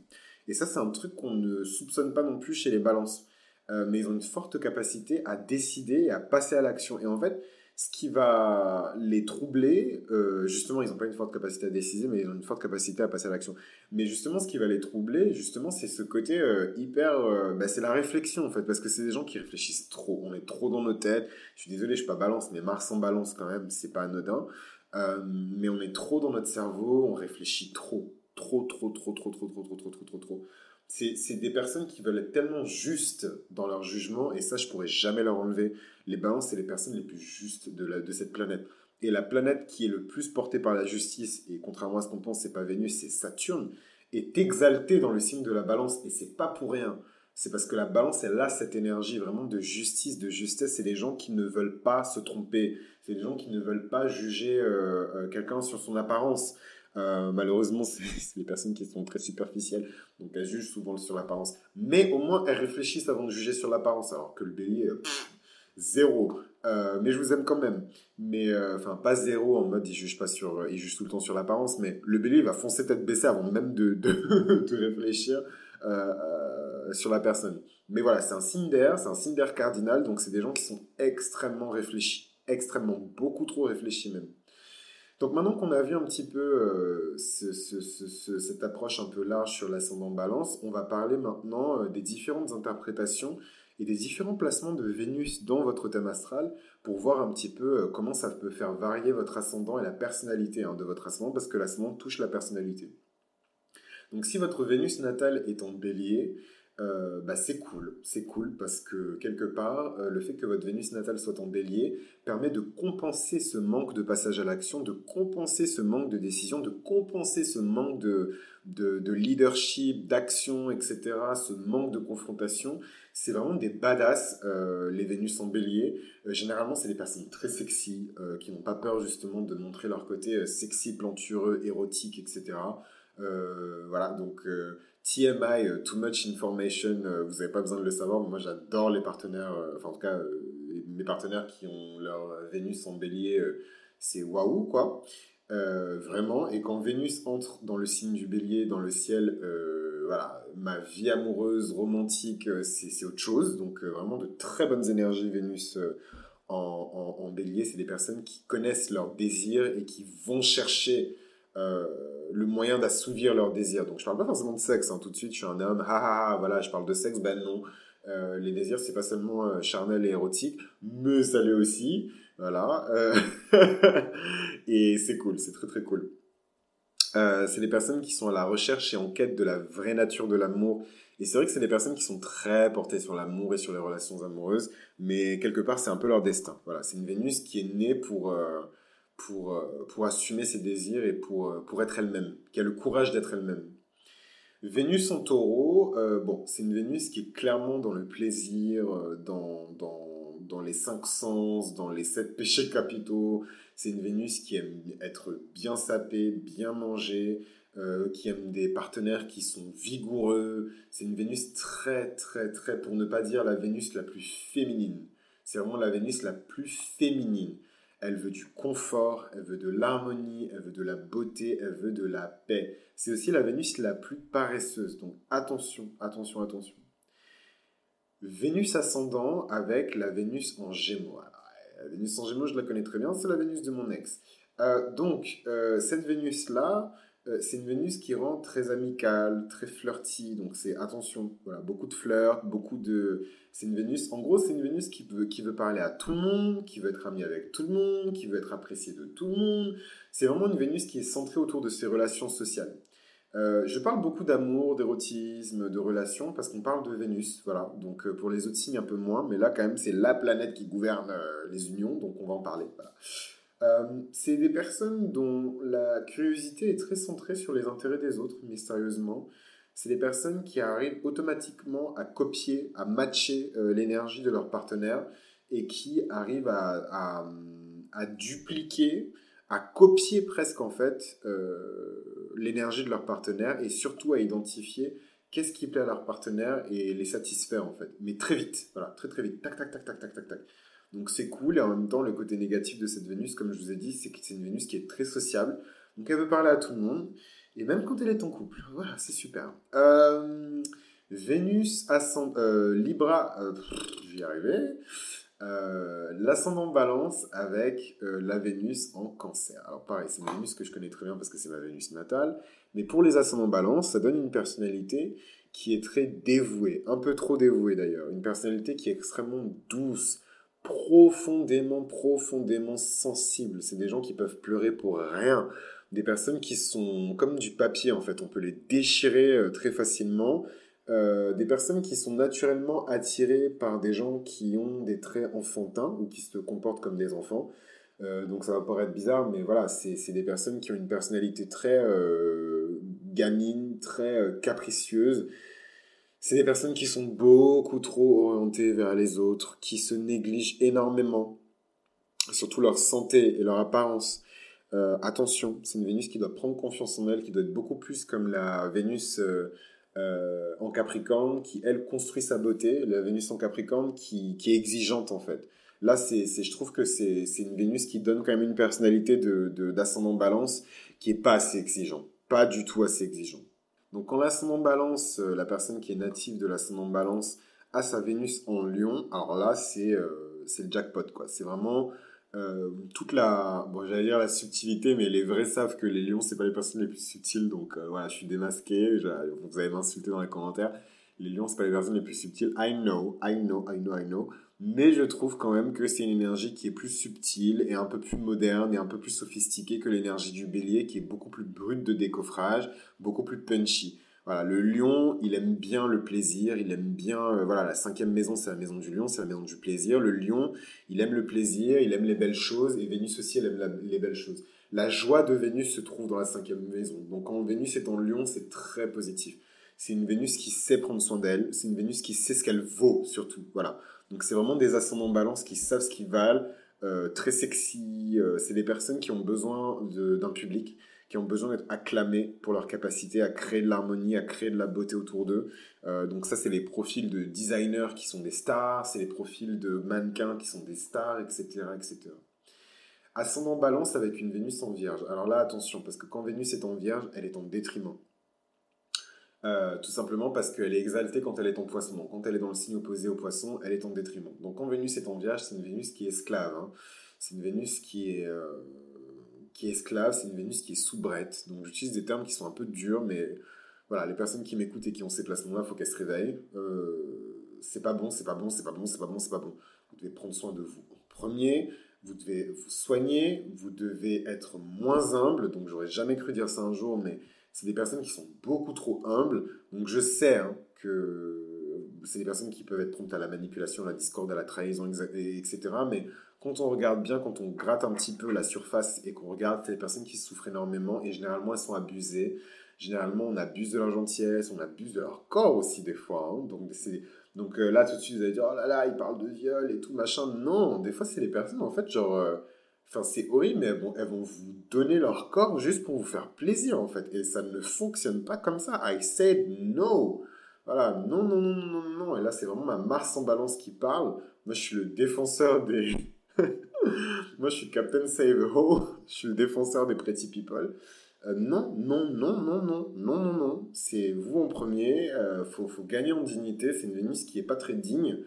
Et ça, c'est un truc qu'on ne soupçonne pas non plus chez les balances. Euh, mais ils ont une forte capacité à décider et à passer à l'action. Et en fait, ce qui va les troubler, euh, justement, ils n'ont pas une forte capacité à décider, mais ils ont une forte capacité à passer à l'action. Mais justement, ce qui va les troubler, justement, c'est ce côté euh, hyper... Bah, c'est la réflexion, en fait, parce que c'est des gens qui réfléchissent trop. On est trop dans nos têtes. Je suis désolé, je suis pas balance, mais Mars en balance, quand même, c'est pas anodin. Mais on est trop dans notre cerveau, on réfléchit trop trop, trop, trop, trop, trop, trop, trop, trop, trop, trop, trop. C'est des personnes qui veulent être tellement justes dans leur jugement, et ça, je pourrais jamais leur enlever. Les balances, c'est les personnes les plus justes de, la, de cette planète. Et la planète qui est le plus portée par la justice, et contrairement à ce qu'on pense, c'est pas Vénus, c'est Saturne, est exaltée dans le signe de la balance, et c'est pas pour rien. C'est parce que la balance, elle a cette énergie vraiment de justice, de justesse. C'est des gens qui ne veulent pas se tromper. C'est des gens qui ne veulent pas juger euh, euh, quelqu'un sur son apparence. Euh, malheureusement, <laughs> c'est les personnes qui sont très superficielles, donc elles jugent souvent sur l'apparence. Mais au moins, elles réfléchissent avant de juger sur l'apparence, alors que le bélier, zéro. Mais je vous aime quand même. Mais enfin, pas zéro en mode il juge pas sur, il tout le temps sur l'apparence. Mais le bélier va foncer tête baissée avant même de, de, <laughs> réfléchir sur la personne. Mais voilà, c'est un signe d'air, c'est un signe d'air cardinal. Donc c'est des gens qui sont extrêmement réfléchis, extrêmement beaucoup trop réfléchis même. Donc maintenant qu'on a vu un petit peu cette approche un peu large sur l'ascendant balance, on va parler maintenant des différentes interprétations et des différents placements de Vénus dans votre thème astral pour voir un petit peu euh, comment ça peut faire varier votre ascendant et la personnalité hein, de votre ascendant parce que l'ascendant touche la personnalité. Donc si votre Vénus natale est en bélier, euh, bah c'est cool, c'est cool parce que quelque part, euh, le fait que votre Vénus natale soit en bélier permet de compenser ce manque de passage à l'action, de compenser ce manque de décision, de compenser ce manque de, de, leadership, d'action, etc., ce manque de confrontation. C'est vraiment des badass, euh, les Vénus en bélier. généralement, c'est des personnes très sexy, qui n'ont pas peur justement de montrer leur côté sexy, plantureux, érotique, etc. voilà, donc TMI, euh, Too Much Information, euh, vous n'avez pas besoin de le savoir, mais moi j'adore les partenaires, euh, enfin en tout cas mes partenaires qui ont leur Vénus en bélier, c'est waouh quoi. vraiment, et quand Vénus entre dans le signe du bélier, dans le ciel, voilà, ma vie amoureuse, romantique, c'est autre chose. Donc vraiment de très bonnes énergies Vénus en, bélier, c'est des personnes qui connaissent leurs désirs et qui vont chercher le moyen d'assouvir leurs désirs. Donc je parle pas forcément de sexe, hein. tout de suite je suis un homme, ah, voilà, je parle de sexe, ben non. Euh, les désirs, c'est pas seulement euh, charnel et érotique, mais ça l'est aussi, voilà. Euh, <laughs> et c'est cool, c'est très très cool. c'est des personnes qui sont à la recherche et en quête de la vraie nature de l'amour. Et c'est vrai que c'est des personnes qui sont très portées sur l'amour et sur les relations amoureuses, mais quelque part c'est un peu leur destin. Voilà, c'est une Vénus qui est née pour pour, euh, pour assumer ses désirs et pour, euh, pour être elle-même, qui a le courage d'être elle-même. Vénus en taureau, euh, bon, c'est une Vénus qui est clairement dans le plaisir, dans, dans, dans, les cinq sens, dans les sept péchés capitaux. C'est une Vénus qui aime être bien sapée, bien mangée, qui aime des partenaires qui sont vigoureux. C'est une Vénus très, très, très, pour ne pas dire la Vénus la plus féminine. C'est vraiment la Vénus la plus féminine elle veut du confort, elle veut de l'harmonie, elle veut de la beauté, elle veut de la paix. C'est aussi la Vénus la plus paresseuse. Donc attention, attention, attention. Vénus ascendant avec la Vénus en Gémeaux. la Vénus en Gémeaux, je la connais très bien, c'est la Vénus de mon ex. Euh, donc, euh, cette Vénus-là, c'est une Vénus qui rend très amicale, très flirty, donc c'est attention, voilà, beaucoup de flirt, beaucoup de... C'est une Vénus, en gros, c'est une Vénus qui veut, qui veut parler à tout le monde, qui veut être amie avec tout le monde, qui veut être appréciée de tout le monde. C'est vraiment une Vénus qui est centrée autour de ses relations sociales. Euh, je parle beaucoup d'amour, d'érotisme, de relations, parce qu'on parle de Vénus, voilà. Donc euh, pour les autres signes, un peu moins, mais là, quand même, c'est la planète qui gouverne les unions, donc on va en parler, voilà. Euh, c'est des personnes dont la curiosité est très centrée sur les intérêts des autres, mystérieusement. C'est des personnes qui arrivent automatiquement à copier, à matcher euh, l'énergie de leur partenaire et qui arrivent à, à, dupliquer, à copier presque en fait euh, l'énergie de leur partenaire et surtout à identifier qu'est-ce qui plaît à leur partenaire et les satisfaire en fait. Mais très vite, voilà, très très vite, tac tac tac tac tac tac tac. Donc c'est cool et en même temps le côté négatif de cette Vénus, comme je vous ai dit, c'est que c'est une Vénus qui est très sociable. Donc elle veut parler à tout le monde et même quand elle est en couple. Voilà, c'est super. Euh, Vénus ascend, euh, Libra, euh, je vais y arriver. L'ascendant balance avec la Vénus en cancer. Alors pareil, c'est une Vénus que je connais très bien parce que c'est ma Vénus natale. Mais pour les ascendants balance, ça donne une personnalité qui est très dévouée, un peu trop dévouée d'ailleurs. Une personnalité qui est extrêmement douce, profondément, profondément sensibles. C'est des gens qui peuvent pleurer pour rien. Des personnes qui sont comme du papier, en fait. On peut les déchirer euh, très facilement. Euh, des personnes qui sont naturellement attirées par des gens qui ont des traits enfantins ou qui se comportent comme des enfants. Euh, donc ça va paraître bizarre, mais voilà, c'est des personnes qui ont une personnalité très euh, gamine, très capricieuse. C'est des personnes qui sont beaucoup trop orientées vers les autres, qui se négligent énormément, surtout leur santé et leur apparence. attention, c'est une Vénus qui doit prendre confiance en elle, qui doit être beaucoup plus comme la Vénus en Capricorne, qui elle construit sa beauté, la Vénus en Capricorne qui, qui est exigeante en fait. Là, c'est, je trouve que c'est, une Vénus qui donne quand même une personnalité de, d'ascendant balance qui est pas assez exigeant. Pas du tout assez exigeant. Donc, quand l'ascendant balance, euh, la personne qui est native de l'ascendant balance a sa Vénus en lion, alors là, c'est, euh, le jackpot, quoi. C'est vraiment euh, toute la, bon, j'allais dire la subtilité, mais les vrais savent que les lions, c'est pas les personnes les plus subtiles, donc voilà, je suis démasqué, vous allez m'insulter dans les commentaires. Les lions, c'est pas les personnes les plus subtiles. I know, I know, I know, I know. Mais je trouve quand même que c'est une énergie qui est plus subtile et un peu plus moderne et un peu plus sophistiquée que l'énergie du bélier qui est beaucoup plus brute de décoffrage, beaucoup plus punchy. Voilà, le lion, il aime bien le plaisir, il aime bien, euh, voilà, la cinquième maison, c'est la maison du lion, c'est la maison du plaisir. Le lion, il aime le plaisir, il aime les belles choses, et Vénus aussi, elle aime les belles choses. La joie de Vénus se trouve dans la cinquième maison. Donc quand Vénus est en lion, c'est très positif. C'est une Vénus qui sait prendre soin d'elle, c'est une Vénus qui sait ce qu'elle vaut, surtout. Voilà. Donc c'est vraiment des ascendants balance qui savent ce qu'ils valent, euh, très sexy. Euh, c'est des personnes qui ont besoin d'un public, qui ont besoin d'être acclamées pour leur capacité à créer de l'harmonie, à créer de la beauté autour d'eux. Euh, donc ça, c'est les profils de designers qui sont des stars, c'est les profils de mannequins qui sont des stars, etc., etc. Ascendant balance avec une Vénus en vierge. Alors là, attention, parce que quand Vénus est en vierge, elle est en détriment. Euh, tout simplement parce qu'elle est exaltée quand elle est en poisson. Donc quand elle est dans le signe opposé au poisson, elle est en détriment. Donc quand Vénus est en vierge, c'est une Vénus qui est esclave. Hein. C'est une Vénus qui est, euh, esclave, c'est une Vénus qui est soubrette. Donc j'utilise des termes qui sont un peu durs, mais voilà, les personnes qui m'écoutent et qui ont ces placements-là, il faut qu'elles se réveillent. Euh, c'est pas bon, c'est pas bon, c'est pas bon, c'est pas bon, c'est pas bon. Vous devez prendre soin de vous. premier, vous devez vous soigner, vous devez être moins humble. Donc j'aurais jamais cru dire ça un jour, mais c'est des personnes qui sont beaucoup trop humbles. Donc je sais hein, que c'est des personnes qui peuvent être promptes à la manipulation, à la discorde, à la trahison, etc. Mais quand on regarde bien, quand on gratte un petit peu la surface et qu'on regarde, c'est des personnes qui souffrent énormément et généralement elles sont abusées. Généralement, on abuse de leur gentillesse, on abuse de leur corps aussi des fois. Hein. Donc, euh, là, tout de suite, vous allez dire, oh là là, ils parlent de viol et tout, machin. Non, des fois, c'est des personnes, en fait, genre... Euh, Enfin, c'est horrible, mais elles vont, elles vont vous donner leur corps juste pour vous faire plaisir, en fait. Et ça ne fonctionne pas comme ça. I said no. Voilà, non, non, non, non, non, non. Et là, c'est vraiment ma Mars en balance qui parle. Moi, je suis le défenseur des... <laughs> Moi, je suis Captain Save Ho. je suis le défenseur des Pretty People. Euh, non, non, non, non, non, non, non, non. C'est vous en premier. Euh, faut, faut gagner en dignité. C'est une Vénus qui est pas très digne.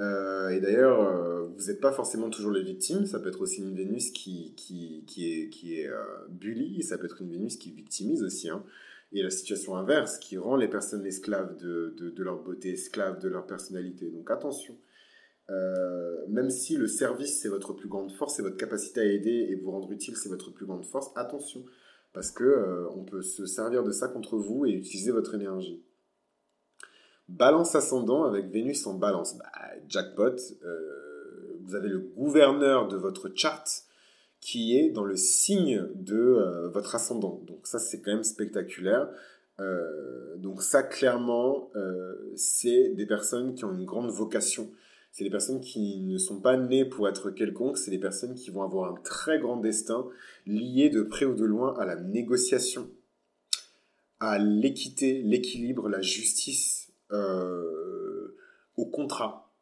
Euh, et d'ailleurs, euh, vous n'êtes pas forcément toujours les victimes. Ça peut être aussi une Vénus qui, qui, qui est, qui est euh, bully. Ça peut être une Vénus qui victimise aussi. Hein. Et la situation inverse qui rend les personnes esclaves de, de, de leur beauté, esclaves de leur personnalité. Donc attention. même si le service c'est votre plus grande force, c'est votre capacité à aider et vous rendre utile, c'est votre plus grande force, attention. Parce que on peut se servir de ça contre vous et utiliser votre énergie. Balance ascendant avec Vénus en balance. Bah, jackpot. Euh, vous avez le gouverneur de votre charte qui est dans le signe de euh, votre ascendant. Donc ça, c'est quand même spectaculaire. Euh, donc ça, clairement, c'est des personnes qui ont une grande vocation. C'est des personnes qui ne sont pas nées pour être quelconques, c'est des personnes qui vont avoir un très grand destin lié de près ou de loin à la négociation, à l'équité, l'équilibre, la justice, euh, au contrat.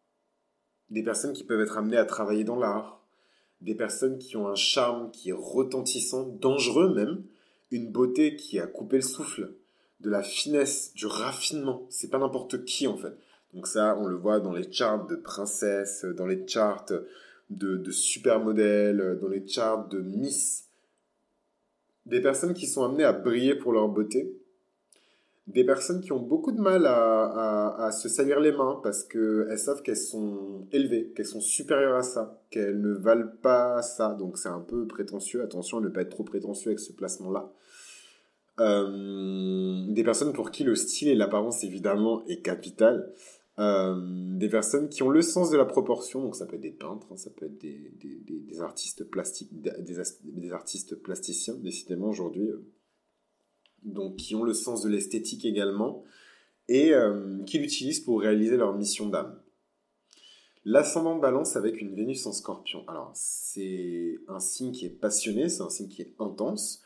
Des personnes qui peuvent être amenées à travailler dans l'art. Des personnes qui ont un charme qui est retentissant, dangereux même. Une beauté qui a coupé le souffle. De la finesse, du raffinement. C'est pas n'importe qui en fait. Donc ça, on le voit dans les charts de princesses, dans les charts de, de supermodèles, dans les charts de Miss. Des personnes qui sont amenées à briller pour leur beauté, des personnes qui ont beaucoup de mal à, se salir les mains parce qu'elles savent qu'elles sont élevées, qu'elles sont supérieures à ça, qu'elles ne valent pas ça. Donc c'est un peu prétentieux. Attention à ne pas être trop prétentieux avec ce placement-là. Euh, des personnes pour qui le style et l'apparence évidemment est capital. des personnes qui ont le sens de la proportion, donc ça peut être des peintres, hein, ça peut être des, des, artistes plastiques, des, artistes plasticiens, décidément aujourd'hui, donc qui ont le sens de l'esthétique également, et qui l'utilisent pour réaliser leur mission d'âme. L'ascendant balance avec une Vénus en scorpion. Alors, c'est un signe qui est passionné, c'est un signe qui est intense,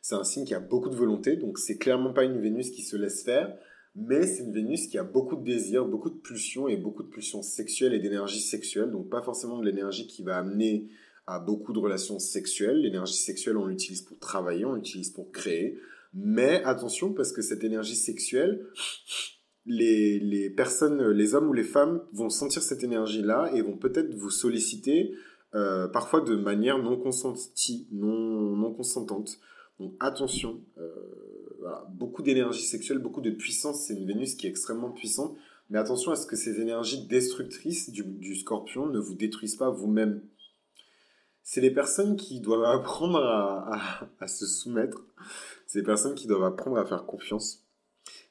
c'est un signe qui a beaucoup de volonté, donc c'est clairement pas une Vénus qui se laisse faire, mais c'est une Vénus qui a beaucoup de désirs, beaucoup de pulsions et beaucoup de pulsions sexuelles et d'énergie sexuelle, donc pas forcément de l'énergie qui va amener à beaucoup de relations sexuelles. L'énergie sexuelle, on l'utilise pour travailler, on l'utilise pour créer, mais attention parce que cette énergie sexuelle, les, personnes, les hommes ou les femmes vont sentir cette énergie-là et vont peut-être vous solliciter euh, parfois de manière non consentie, non, non consentante. Donc attention, euh, beaucoup d'énergie sexuelle, beaucoup de puissance, c'est une Vénus qui est extrêmement puissante, mais attention à ce que ces énergies destructrices du, scorpion ne vous détruisent pas vous-même. C'est les personnes qui doivent apprendre à, à se soumettre, c'est les personnes qui doivent apprendre à faire confiance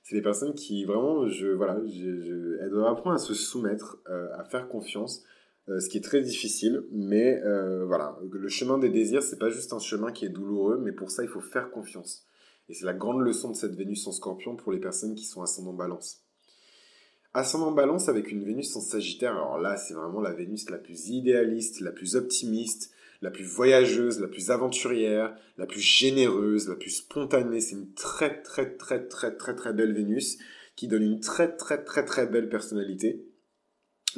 c'est des personnes qui vraiment, je, voilà, elles doivent apprendre à se soumettre, euh, à faire confiance, euh, ce qui est très difficile. Mais euh, voilà, le chemin des désirs, c'est pas juste un chemin qui est douloureux, mais pour ça, il faut faire confiance. Et c'est la grande leçon de cette Vénus en Scorpion pour les personnes qui sont ascendant Balance. Ascendant Balance avec une Vénus en Sagittaire, alors là, c'est vraiment la Vénus la plus idéaliste, la plus optimiste, la plus voyageuse, la plus aventurière, la plus généreuse, la plus spontanée. C'est une très très très très très très belle Vénus qui donne une très très très très belle personnalité.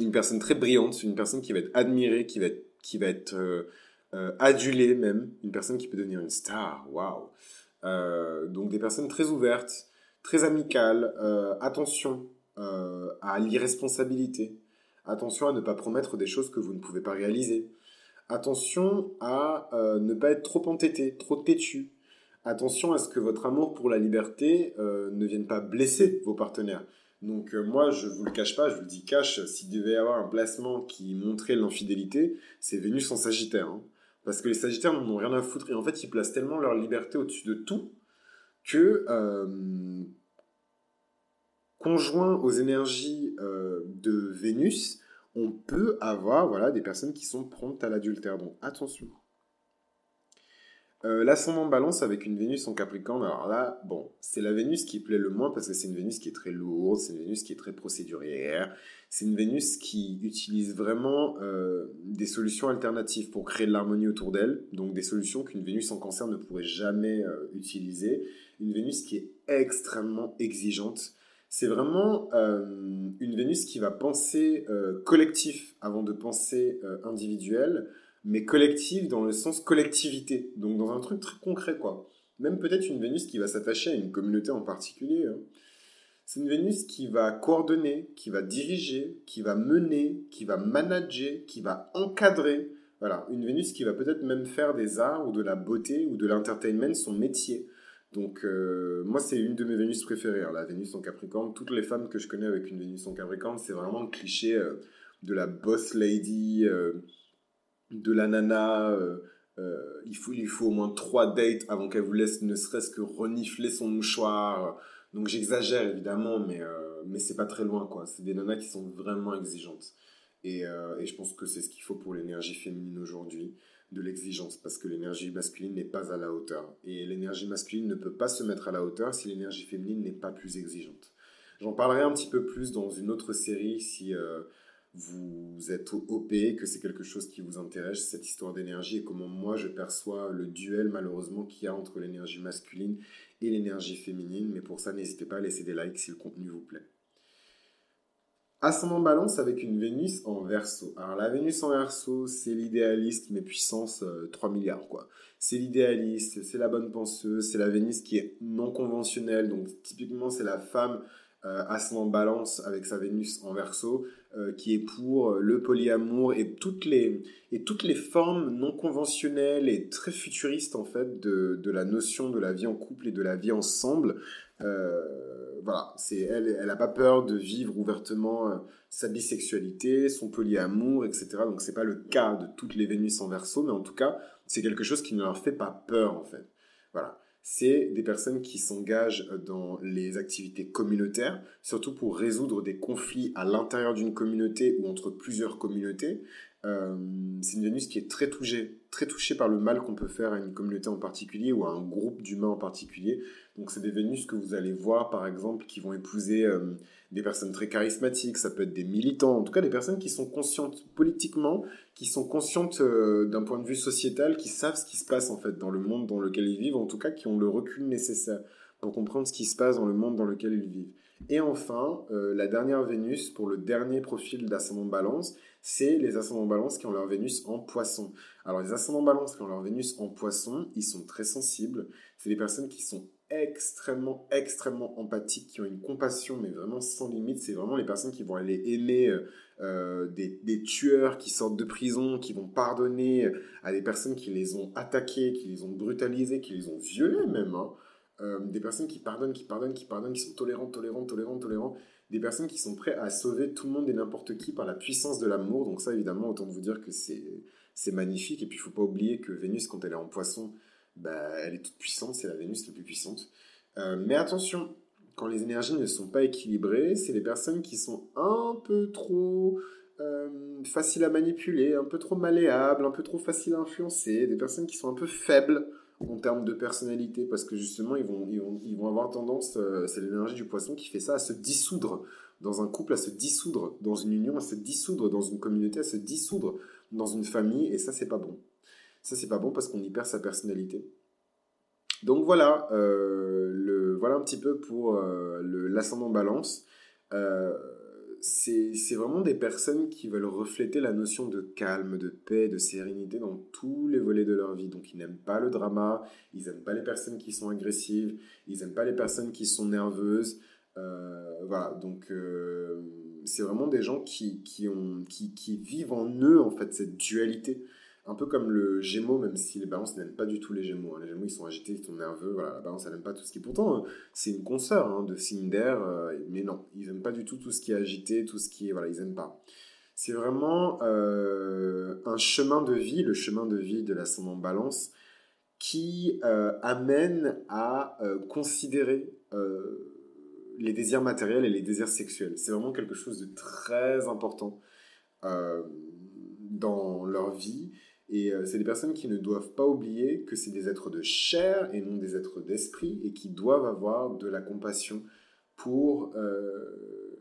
Une personne très brillante, une personne qui va être admirée, qui va être, qui va être euh, euh, adulée même, une personne qui peut devenir une star. Waouh. Euh, donc des personnes très ouvertes, très amicales. attention à l'irresponsabilité. Attention à ne pas promettre des choses que vous ne pouvez pas réaliser. Attention à euh, ne pas être trop entêté, trop têtu. Attention à ce que votre amour pour la liberté euh, ne vienne pas blesser vos partenaires. Donc euh, moi, je vous le cache pas, je vous le dis cache, s'il devait y avoir un placement qui montrait l'infidélité, c'est Vénus en Sagittaire. Hein. Parce que les Sagittaires n'en ont rien à foutre. Et en fait, ils placent tellement leur liberté au-dessus de tout que, conjoint aux énergies de Vénus, on peut avoir voilà, des personnes qui sont promptes à l'adultère. Donc attention. Euh, L'ascendant balance avec une Vénus en Capricorne, alors là, bon, c'est la Vénus qui plaît le moins parce que c'est une Vénus qui est très lourde, c'est une Vénus qui est très procédurière, c'est une Vénus qui utilise vraiment euh, des solutions alternatives pour créer de l'harmonie autour d'elle, donc des solutions qu'une Vénus en cancer ne pourrait jamais euh, utiliser. Une Vénus qui est extrêmement exigeante, c'est vraiment euh, une Vénus qui va penser euh, collectif avant de penser euh, individuel, mais collectif dans le sens collectivité, donc dans un truc très concret, quoi. Même peut-être une Vénus qui va s'attacher à une communauté en particulier. Hein. C'est une Vénus qui va coordonner, qui va diriger, qui va mener, qui va manager, qui va encadrer. Voilà, une Vénus qui va peut-être même faire des arts ou de la beauté ou de l'entertainment son métier. Donc, euh, moi, c'est une de mes Vénus préférées, hein, la Vénus en Capricorne. Toutes les femmes que je connais avec une Vénus en Capricorne, c'est vraiment le cliché euh, de la boss lady, euh, de la nana. il, faut, il faut au moins trois dates avant qu'elle vous laisse ne serait-ce que renifler son mouchoir. Donc, j'exagère évidemment, mais, mais c'est pas très loin, quoi. C'est des nanas qui sont vraiment exigeantes. Et, et je pense que c'est ce qu'il faut pour l'énergie féminine aujourd'hui de l'exigence parce que l'énergie masculine n'est pas à la hauteur. Et l'énergie masculine ne peut pas se mettre à la hauteur si l'énergie féminine n'est pas plus exigeante. J'en parlerai un petit peu plus dans une autre série si euh, vous êtes OP, que c'est quelque chose qui vous intéresse, cette histoire d'énergie et comment moi je perçois le duel malheureusement qu'il y a entre l'énergie masculine et l'énergie féminine. Mais pour ça, n'hésitez pas à laisser des likes si le contenu vous plaît. Ascendant balance avec une Vénus en verso. Alors la Vénus en verso, c'est l'idéaliste, mais puissance 3 euh, milliards, quoi. C'est l'idéaliste, c'est la bonne penseuse, c'est la Vénus qui est non conventionnelle. Donc typiquement, c'est la femme euh, ascendant balance avec sa Vénus en verso, euh, qui est pour le polyamour et toutes, les, et formes non conventionnelles et très futuristes, en fait, de la notion de la vie en couple et de la vie ensemble. Euh, voilà, c'est elle, elle a pas peur de vivre ouvertement euh, sa bisexualité, son polyamour, etc. Donc c'est pas le cas de toutes les Vénus en Verseau, mais en tout cas c'est quelque chose qui ne leur fait pas peur en fait. Voilà, c'est des personnes qui s'engagent dans les activités communautaires, surtout pour résoudre des conflits à l'intérieur d'une communauté ou entre plusieurs communautés. Euh, c'est une Vénus qui est très touchée, très touchée par le mal qu'on peut faire à une communauté en particulier ou à un groupe d'humains en particulier. Donc c'est des Vénus que vous allez voir par exemple qui vont épouser euh, des personnes très charismatiques, ça peut être des militants, en tout cas des personnes qui sont conscientes politiquement, qui sont conscientes euh, d'un point de vue sociétal, qui savent ce qui se passe en fait dans le monde dans lequel ils vivent, en tout cas qui ont le recul nécessaire pour comprendre ce qui se passe dans le monde dans lequel ils vivent. Et enfin, euh, la dernière Vénus, pour le dernier profil d'ascendant balance, c'est les ascendants balance qui ont leur Vénus en poisson. Alors les ascendants balance qui ont leur Vénus en poisson, ils sont très sensibles. C'est des personnes qui sont extrêmement, extrêmement empathiques, qui ont une compassion, mais vraiment sans limite. C'est vraiment les personnes qui vont aller aimer euh, euh, des, des, tueurs qui sortent de prison, qui vont pardonner à des personnes qui les ont attaqués, qui les ont brutalisés, qui les ont violés même. Hein. Euh, des personnes qui pardonnent, qui pardonnent, qui pardonnent, qui sont tolérantes, tolérantes, tolérantes, tolérantes. Des personnes qui sont prêtes à sauver tout le monde et n'importe qui par la puissance de l'amour. Donc ça, évidemment, autant vous dire que c'est magnifique. Et puis, il faut pas oublier que Vénus, quand elle est en poisson, bah, elle est toute puissante. C'est la Vénus la plus puissante. Euh, mais attention, quand les énergies ne sont pas équilibrées, c'est les personnes qui sont un peu trop euh, faciles à manipuler, un peu trop malléables, un peu trop faciles à influencer, des personnes qui sont un peu faibles en termes de personnalité, parce que justement, ils vont, avoir tendance, euh, c'est l'énergie du poisson qui fait ça, à se dissoudre dans un couple, à se dissoudre dans une union, à se dissoudre dans une communauté, à se dissoudre dans une famille, et ça, c'est pas bon. Ça, c'est pas bon parce qu'on y perd sa personnalité. Donc voilà, euh, le, voilà un petit peu pour euh, l'ascendant balance. Euh, c'est vraiment des personnes qui veulent refléter la notion de calme, de paix, de sérénité dans tous les volets de leur vie. Donc ils n'aiment pas le drama, ils n'aiment pas les personnes qui sont agressives, ils n'aiment pas les personnes qui sont nerveuses. Euh, voilà, donc euh, c'est vraiment des gens qui, qui, ont, qui, qui vivent en eux en fait cette dualité un peu comme le Gémeaux, même si les balances n'aiment pas du tout les Gémeaux. Hein. Les Gémeaux, ils sont agités, ils sont nerveux. Voilà, la balance, elle n'aime pas tout ce qui. Pourtant, euh, c'est une consoeur hein, de signe euh, mais non, ils n'aiment pas du tout tout ce qui est agité, tout ce qui est. Voilà, ils n'aiment pas. C'est vraiment euh, un chemin de vie, le chemin de vie de l'ascendant balance, qui amène à considérer les désirs matériels et les désirs sexuels. C'est vraiment quelque chose de très important dans leur vie et euh, c'est des personnes qui ne doivent pas oublier que c'est des êtres de chair et non des êtres d'esprit et qui doivent avoir de la compassion pour euh,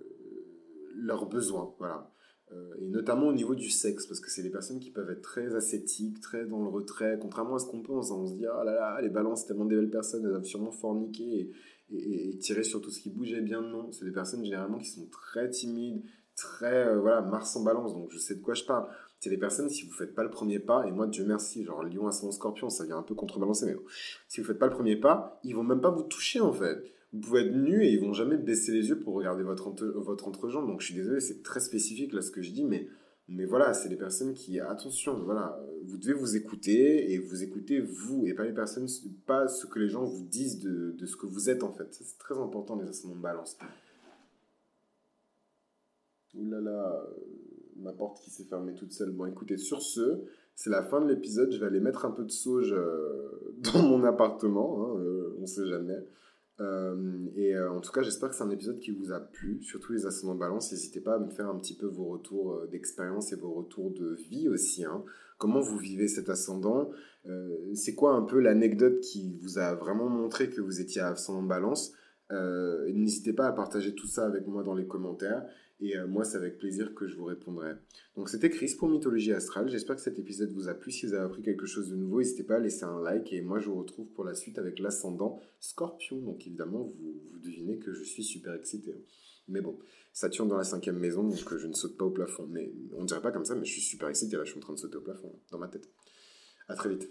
leurs besoins. Voilà. Euh, et notamment au niveau du sexe, parce que c'est des personnes qui peuvent être très ascétiques, très dans le retrait, contrairement à ce qu'on pense. Hein. On se dit, ah là là, les balances, c'est tellement des belles personnes, elles doivent sûrement forniquer et, et, tirer sur tout ce qui bouge. Eh bien non, c'est des personnes généralement qui sont très timides, très, voilà, Mars en balance, donc je sais de quoi je parle c'est des personnes, si vous faites pas le premier pas, et moi, Dieu merci, genre Lion, Ascendant, Scorpion, ça vient un peu contrebalancer, mais si vous faites pas le premier pas, ils vont même pas vous toucher en fait. Vous pouvez être nu et ils vont jamais baisser les yeux pour regarder votre, entre, votre entrejambe. Donc je suis désolé, c'est très spécifique là ce que je dis, mais, mais voilà, c'est des personnes qui, attention, voilà, vous devez vous écouter et vous écoutez vous et pas les personnes, pas ce que les gens vous disent de, de ce que vous êtes en fait. C'est très important les ascendants de balance. Ouh là là ma porte qui s'est fermée toute seule. Bon, écoutez, sur ce, c'est la fin de l'épisode. Je vais aller mettre un peu de sauge euh, <laughs> dans mon appartement. Hein, euh, on sait jamais. Euh, et en tout cas, j'espère que c'est un épisode qui vous a plu, surtout les ascendants balance. N'hésitez pas à me faire un petit peu vos retours d'expérience et vos retours de vie aussi. Hein. Comment vous vivez cet ascendant? C'est quoi un peu l'anecdote qui vous a vraiment montré que vous étiez ascendant balance? N'hésitez pas à partager tout ça avec moi dans les commentaires. Et euh, moi, c'est avec plaisir que je vous répondrai. Donc, c'était Chris pour Mythologie Astrale. J'espère que cet épisode vous a plu. Si vous avez appris quelque chose de nouveau, n'hésitez pas à laisser un like. Et moi, je vous retrouve pour la suite avec l'ascendant Scorpion. Donc, évidemment, vous, vous devinez que je suis super excité. Mais bon, Saturne dans la cinquième maison, donc euh, je ne saute pas au plafond. Mais on dirait pas comme ça, mais je suis super excité. Là, je suis en train de sauter au plafond, dans ma tête. À très vite.